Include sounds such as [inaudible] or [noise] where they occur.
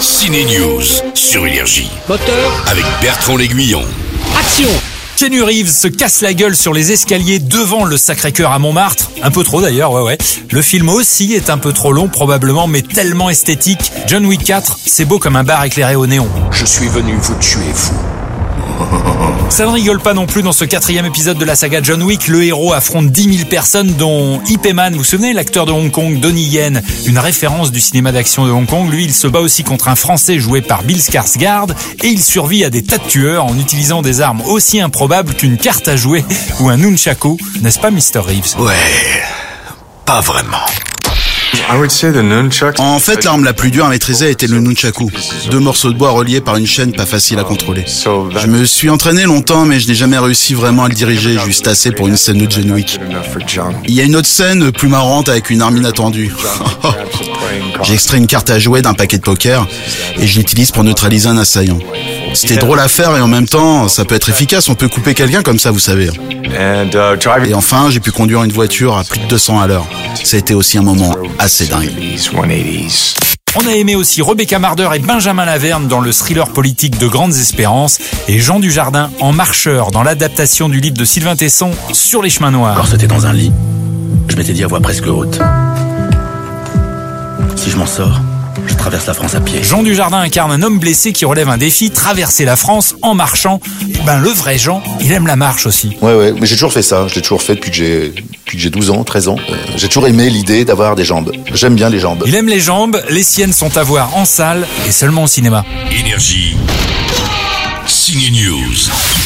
Ciné News sur Énergie Moteur, avec Bertrand L'Aiguillon. action Keanu Reeves se casse la gueule sur les escaliers devant le Sacré-Cœur à Montmartre. Un peu trop d'ailleurs, ouais ouais. Le film aussi est un peu trop long probablement, mais tellement esthétique. John Wick 4, c'est beau comme un bar éclairé au néon. Je suis venu vous tuer, vous. Ça ne rigole pas non plus dans ce quatrième épisode de la saga John Wick. Le héros affronte 10 000 personnes dont Ip Man, vous vous souvenez, l'acteur de Hong Kong, Donnie Yen, une référence du cinéma d'action de Hong Kong. Lui, il se bat aussi contre un Français joué par Bill Skarsgård et il survit à des tas de tueurs en utilisant des armes aussi improbables qu'une carte à jouer ou un nunchaku. N'est-ce pas, Mr. Reeves? Ouais, pas vraiment. En fait, l'arme la plus dure à maîtriser était le nunchaku. Deux morceaux de bois reliés par une chaîne pas facile à contrôler. Je me suis entraîné longtemps, mais je n'ai jamais réussi vraiment à le diriger juste assez pour une scène de John Wick. Il y a une autre scène plus marrante avec une arme inattendue. J'ai [laughs] extrait une carte à jouer d'un paquet de poker et je l'utilise pour neutraliser un assaillant. C'était drôle à faire et en même temps, ça peut être efficace. On peut couper quelqu'un comme ça, vous savez. Et enfin, j'ai pu conduire une voiture à plus de 200 à l'heure. Ça a été aussi un moment assez dingue. On a aimé aussi Rebecca Marder et Benjamin Laverne dans le thriller politique de Grandes Espérances et Jean Dujardin en marcheur dans l'adaptation du livre de Sylvain Tesson sur les chemins noirs. Quand c'était dans un lit, je m'étais dit à voix presque haute. Si je m'en sors, je traverse la France à pied. Jean Dujardin incarne un homme blessé qui relève un défi, traverser la France en marchant. Et ben le vrai Jean, il aime la marche aussi. Ouais, ouais, mais j'ai toujours fait ça. Je l'ai toujours fait depuis que j'ai, depuis que j'ai 12 ans, 13 ans. Euh, j'ai toujours aimé l'idée d'avoir des jambes. J'aime bien les jambes. Il aime les jambes, les siennes sont à voir en salle et seulement au cinéma. Énergie. Ciné News.